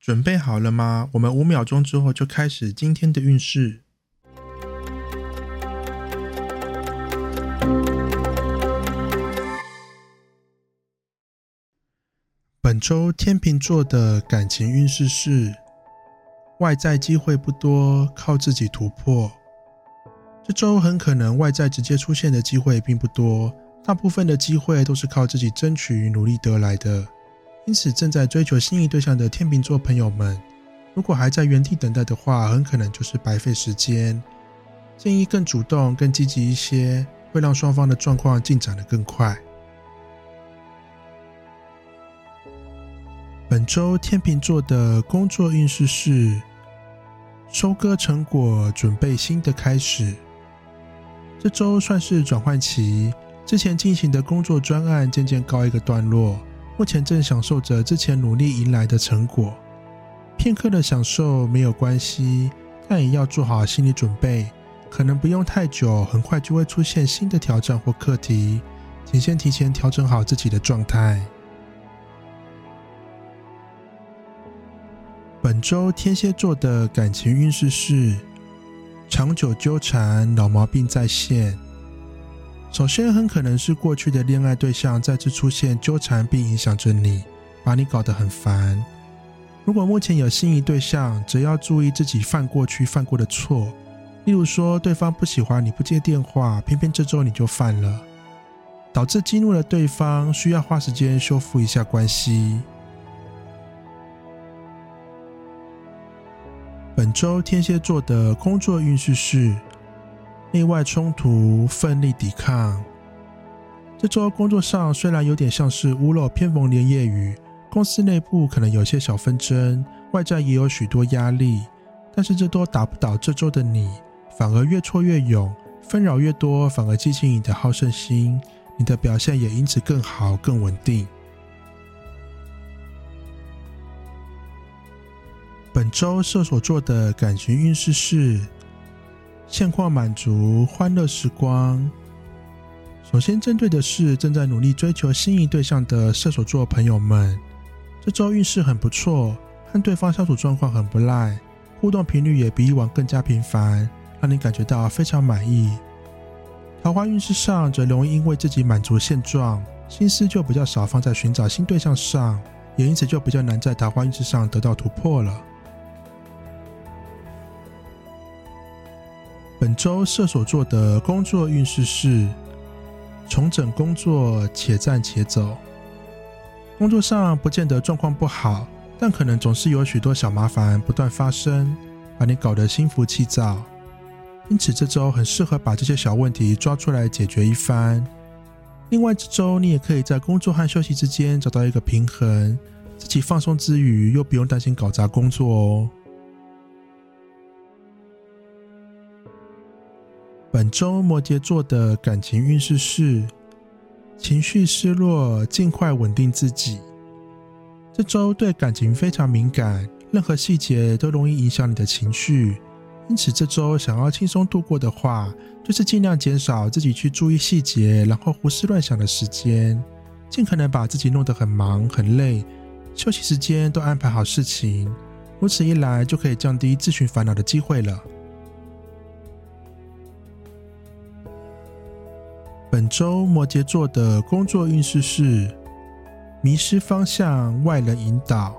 准备好了吗？我们五秒钟之后就开始今天的运势。本周天秤座的感情运势是：外在机会不多，靠自己突破。这周很可能外在直接出现的机会并不多。大部分的机会都是靠自己争取与、努力得来的，因此正在追求心仪对象的天秤座朋友们，如果还在原地等待的话，很可能就是白费时间。建议更主动、更积极一些，会让双方的状况进展的更快。本周天秤座的工作运势是：收割成果，准备新的开始。这周算是转换期。之前进行的工作专案渐渐告一个段落，目前正享受着之前努力迎来的成果。片刻的享受没有关系，但也要做好心理准备，可能不用太久，很快就会出现新的挑战或课题，请先提前调整好自己的状态。本周天蝎座的感情运势是：长久纠缠，老毛病再现。首先，很可能是过去的恋爱对象再次出现纠缠，并影响着你，把你搞得很烦。如果目前有心仪对象，则要注意自己犯过去犯过的错，例如说对方不喜欢你不接电话，偏偏这周你就犯了，导致激怒了对方，需要花时间修复一下关系。本周天蝎座的工作运势是。内外冲突，奋力抵抗。这周工作上虽然有点像是屋漏偏逢连夜雨，公司内部可能有些小纷争，外在也有许多压力，但是这都打不倒这周的你，反而越挫越勇，纷扰越多，反而激起你的好胜心，你的表现也因此更好、更稳定。本周射手座的感情运势是。现况满足，欢乐时光。首先针对的是正在努力追求心仪对象的射手座朋友们，这周运势很不错，和对方相处状况很不赖，互动频率也比以往更加频繁，让你感觉到非常满意。桃花运势上则容易因为自己满足现状，心思就比较少放在寻找新对象上，也因此就比较难在桃花运势上得到突破了。本周射手座的工作运势是重整工作，且战且走。工作上不见得状况不好，但可能总是有许多小麻烦不断发生，把你搞得心浮气躁。因此这周很适合把这些小问题抓出来解决一番。另外这周你也可以在工作和休息之间找到一个平衡，自己放松之余又不用担心搞砸工作哦。本周摩羯座的感情运势是情绪失落，尽快稳定自己。这周对感情非常敏感，任何细节都容易影响你的情绪，因此这周想要轻松度过的话，就是尽量减少自己去注意细节，然后胡思乱想的时间，尽可能把自己弄得很忙很累，休息时间都安排好事情，如此一来就可以降低自寻烦恼的机会了。本周摩羯座的工作运势是迷失方向，外人引导。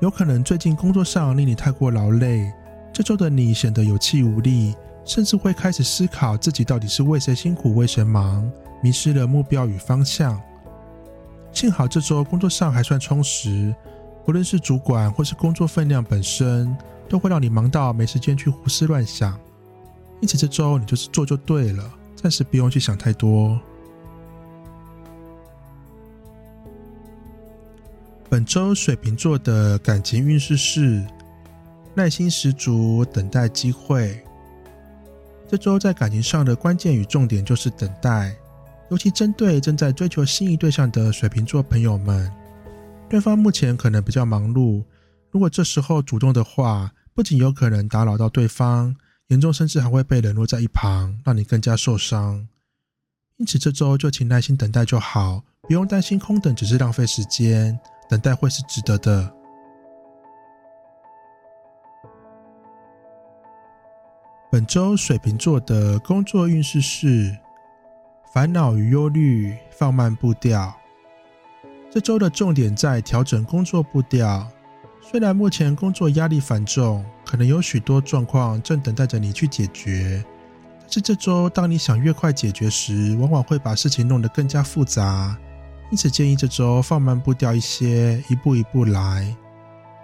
有可能最近工作上令你太过劳累，这周的你显得有气无力，甚至会开始思考自己到底是为谁辛苦为谁忙，迷失了目标与方向。幸好这周工作上还算充实，不论是主管或是工作分量本身，都会让你忙到没时间去胡思乱想。因此这周你就是做就对了。暂时不用去想太多。本周水瓶座的感情运势是耐心十足，等待机会。这周在感情上的关键与重点就是等待，尤其针对正在追求心仪对象的水瓶座朋友们，对方目前可能比较忙碌，如果这时候主动的话，不仅有可能打扰到对方，严重甚至还会被冷落在一旁，让你更加受伤。因此这周就请耐心等待就好，不用担心空等只是浪费时间。等待会是值得的。本周水瓶座的工作运势是烦恼与忧虑，放慢步调。这周的重点在调整工作步调。虽然目前工作压力繁重，可能有许多状况正等待着你去解决，但是这周当你想越快解决时，往往会把事情弄得更加复杂。因此，建议这周放慢步调一些，一步一步来。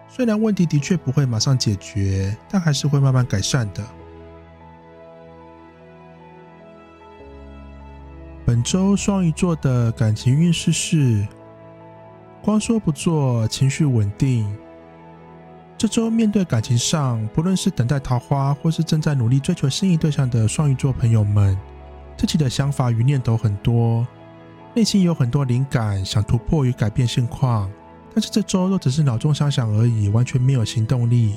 虽然问题的确不会马上解决，但还是会慢慢改善的。本周双鱼座的感情运势是：光说不做，情绪稳定。这周面对感情上，不论是等待桃花，或是正在努力追求心仪对象的双鱼座朋友们，自己的想法与念头很多。内心有很多灵感，想突破与改变现况，但是这周都只是脑中想想而已，完全没有行动力。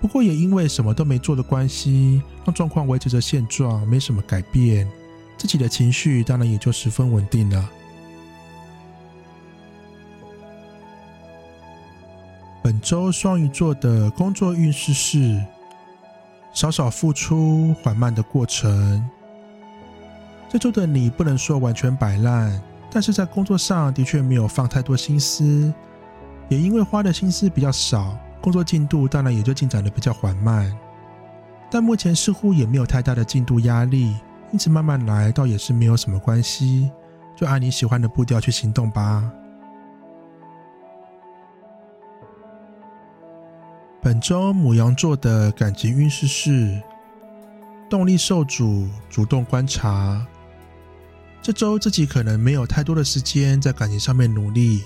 不过也因为什么都没做的关系，让状况维持着现状，没什么改变，自己的情绪当然也就十分稳定了。本周双鱼座的工作运势是少少付出，缓慢的过程。这周的你不能说完全摆烂，但是在工作上的确没有放太多心思，也因为花的心思比较少，工作进度当然也就进展的比较缓慢。但目前似乎也没有太大的进度压力，因此慢慢来倒也是没有什么关系，就按你喜欢的步调去行动吧。本周母羊座的感情运势是动力受阻，主动观察。这周自己可能没有太多的时间在感情上面努力，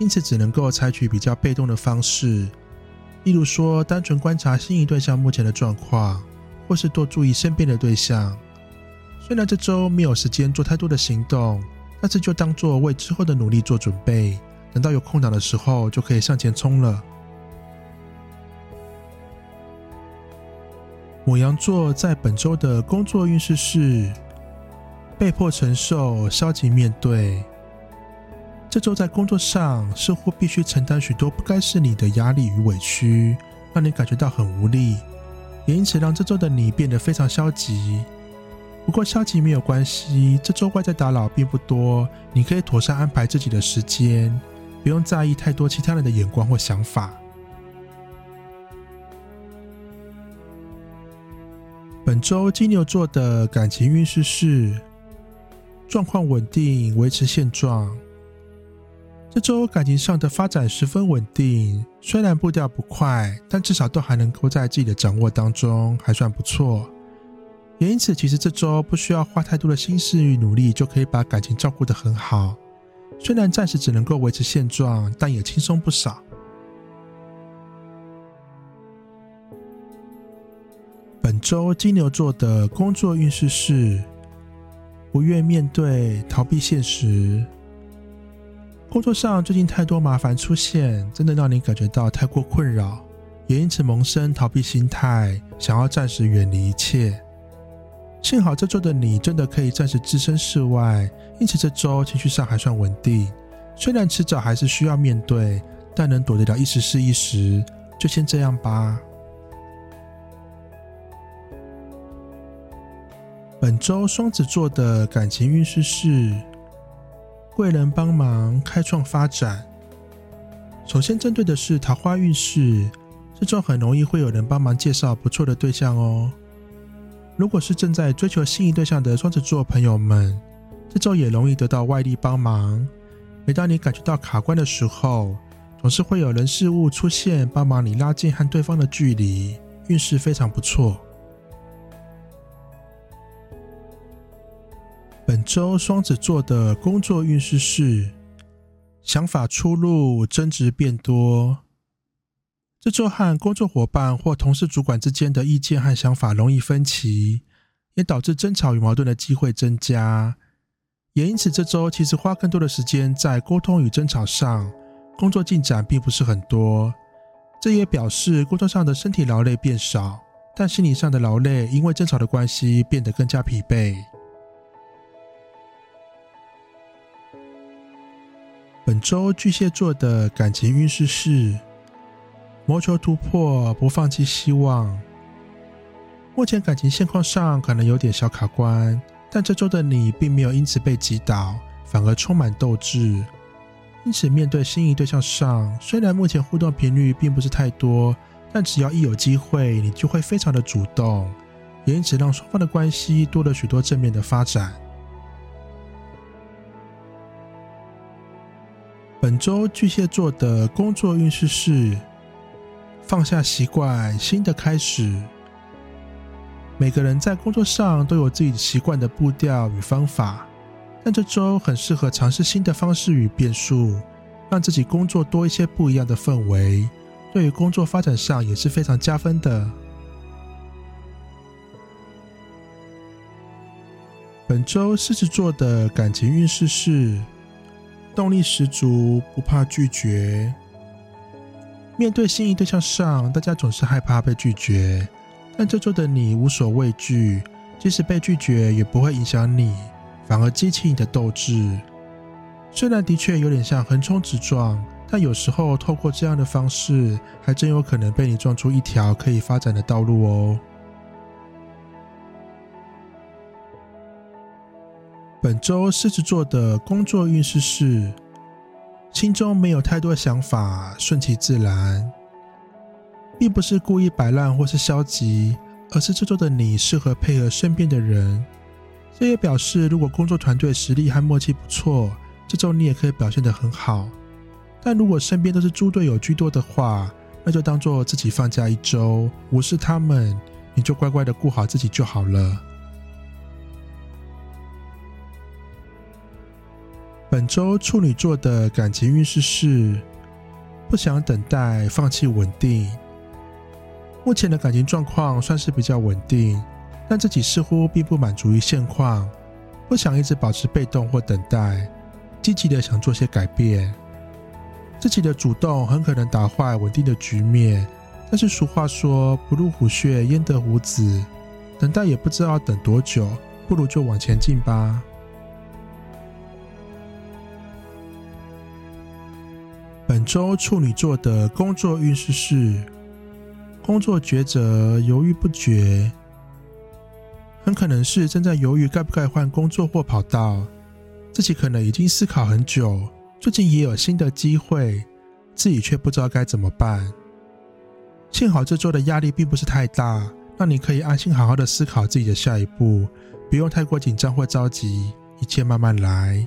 因此只能够采取比较被动的方式，例如说单纯观察心仪对象目前的状况，或是多注意身边的对象。虽然这周没有时间做太多的行动，但是就当做为之后的努力做准备，等到有空档的时候就可以向前冲了。母羊座在本周的工作运势是。被迫承受，消极面对。这周在工作上似乎必须承担许多不该是你的压力与委屈，让你感觉到很无力，也因此让这周的你变得非常消极。不过消极没有关系，这周外在打扰并不多，你可以妥善安排自己的时间，不用在意太多其他人的眼光或想法。本周金牛座的感情运势是。状况稳定，维持现状。这周感情上的发展十分稳定，虽然步调不快，但至少都还能够在自己的掌握当中，还算不错。也因此，其实这周不需要花太多的心思与努力，就可以把感情照顾得很好。虽然暂时只能够维持现状，但也轻松不少。本周金牛座的工作运势是。不愿面对，逃避现实。工作上最近太多麻烦出现，真的让你感觉到太过困扰，也因此萌生逃避心态，想要暂时远离一切。幸好这周的你真的可以暂时置身事外，因此这周情绪上还算稳定。虽然迟早还是需要面对，但能躲得了一时是一时，就先这样吧。本周双子座的感情运势是贵人帮忙，开创发展。首先针对的是桃花运势，这周很容易会有人帮忙介绍不错的对象哦。如果是正在追求心仪对象的双子座朋友们，这周也容易得到外力帮忙。每当你感觉到卡关的时候，总是会有人事物出现帮忙你拉近和对方的距离，运势非常不错。周双子座的工作运势是想法出入，争执变多。这周和工作伙伴或同事、主管之间的意见和想法容易分歧，也导致争吵与矛盾的机会增加。也因此，这周其实花更多的时间在沟通与争吵上，工作进展并不是很多。这也表示工作上的身体劳累变少，但心理上的劳累因为争吵的关系变得更加疲惫。本周巨蟹座的感情运势是。谋求突破，不放弃希望。目前感情现况上可能有点小卡关，但这周的你并没有因此被击倒，反而充满斗志。因此，面对心仪对象上，虽然目前互动频率并不是太多，但只要一有机会，你就会非常的主动，也因此让双方的关系多了许多正面的发展。本周巨蟹座的工作运势是。放下习惯，新的开始。每个人在工作上都有自己习惯的步调与方法，但这周很适合尝试新的方式与变数，让自己工作多一些不一样的氛围，对于工作发展上也是非常加分的。本周狮子座的感情运势是动力十足，不怕拒绝。面对心仪对象上，大家总是害怕被拒绝，但这周的你无所畏惧，即使被拒绝也不会影响你，反而激起你的斗志。虽然的确有点像横冲直撞，但有时候透过这样的方式，还真有可能被你撞出一条可以发展的道路哦。本周狮子座的工作运势是。心中没有太多想法，顺其自然，并不是故意摆烂或是消极，而是这周的你适合配合身边的人。这也表示，如果工作团队实力和默契不错，这周你也可以表现得很好。但如果身边都是猪队友居多的话，那就当做自己放假一周，无视他们，你就乖乖的顾好自己就好了。本周处女座的感情运势是不想等待，放弃稳定。目前的感情状况算是比较稳定，但自己似乎并不满足于现况，不想一直保持被动或等待，积极的想做些改变。自己的主动很可能打坏稳定的局面，但是俗话说“不入虎穴，焉得虎子”，等待也不知道等多久，不如就往前进吧。周处女座的工作运势是工作抉择犹豫不决，很可能是正在犹豫该不该换工作或跑道，自己可能已经思考很久，最近也有新的机会，自己却不知道该怎么办。幸好这周的压力并不是太大，让你可以安心好好的思考自己的下一步，不用太过紧张或着急，一切慢慢来。